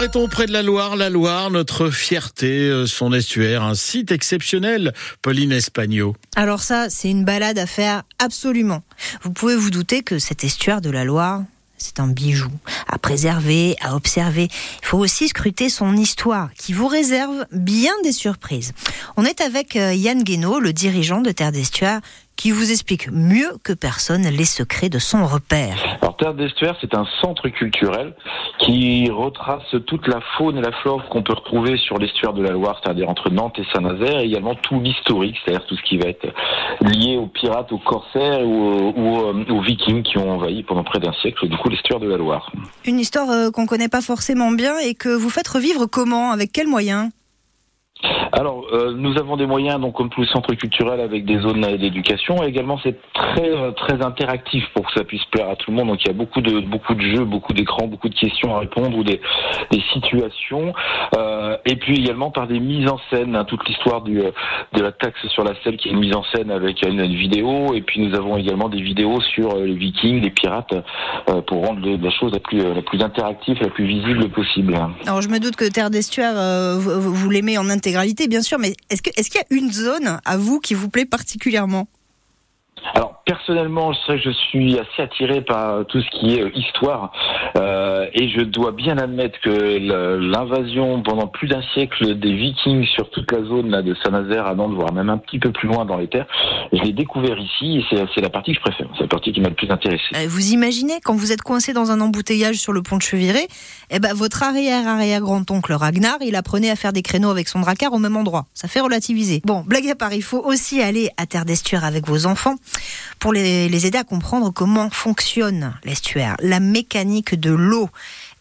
Arrêtons près de la Loire, la Loire, notre fierté, euh, son estuaire, un site exceptionnel, Pauline Espagno. Alors ça, c'est une balade à faire absolument. Vous pouvez vous douter que cet estuaire de la Loire, c'est un bijou à préserver, à observer. Il faut aussi scruter son histoire qui vous réserve bien des surprises. On est avec euh, Yann Guénaud, le dirigeant de Terre d'Estuaire, qui vous explique mieux que personne les secrets de son repère. Alors Terre d'Estuaire, c'est un centre culturel qui retrace toute la faune et la flore qu'on peut retrouver sur l'estuaire de la Loire, c'est-à-dire entre Nantes et Saint-Nazaire, et également tout l'historique, c'est-à-dire tout ce qui va être lié aux pirates, aux corsaires ou, aux, aux vikings qui ont envahi pendant près d'un siècle, du coup, l'estuaire de la Loire. Une histoire euh, qu'on connaît pas forcément bien et que vous faites revivre comment Avec quels moyens? Alors, euh, nous avons des moyens, donc comme tous les centres culturels, avec des zones d'éducation. Et également, c'est très euh, très interactif pour que ça puisse plaire à tout le monde. Donc, il y a beaucoup de beaucoup de jeux, beaucoup d'écrans, beaucoup de questions à répondre ou des, des situations. Euh, et puis également par des mises en scène, hein, toute l'histoire du euh, de la taxe sur la selle, qui est mise en scène avec une, vidéo. Et puis nous avons également des vidéos sur les Vikings, les pirates, euh, pour rendre la chose la plus la plus interactive, la plus visible possible. Alors, je me doute que Terre d'Estuaire, vous, vous l'aimez en intégralité bien sûr, mais est-ce qu'il est y a une zone à vous qui vous plaît particulièrement? Personnellement, je, suis assez attiré par tout ce qui est euh, histoire euh, et je dois bien admettre que l'invasion pendant plus d'un siècle des Vikings sur toute la zone là, de Saint-Nazaire à Nantes, voire même un petit peu plus loin dans les terres, je l'ai découvert ici et c'est la partie que je préfère. C'est la partie qui m'a le plus intéressé. Euh, vous imaginez quand vous êtes coincé dans un embouteillage sur le pont de Cheviré, eh ben votre arrière arrière grand oncle Ragnar, il apprenait à faire des créneaux avec son dracard au même endroit. Ça fait relativiser. Bon, blague à part, il faut aussi aller à Terre d'Estuaire avec vos enfants pour les, aider à comprendre comment fonctionne l'estuaire, la mécanique de l'eau.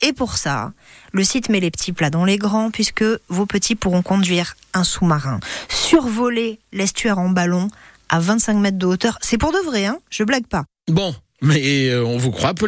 Et pour ça, le site met les petits plats dans les grands puisque vos petits pourront conduire un sous-marin, survoler l'estuaire en ballon à 25 mètres de hauteur. C'est pour de vrai, hein Je blague pas. Bon, mais euh, on vous croit, Pauline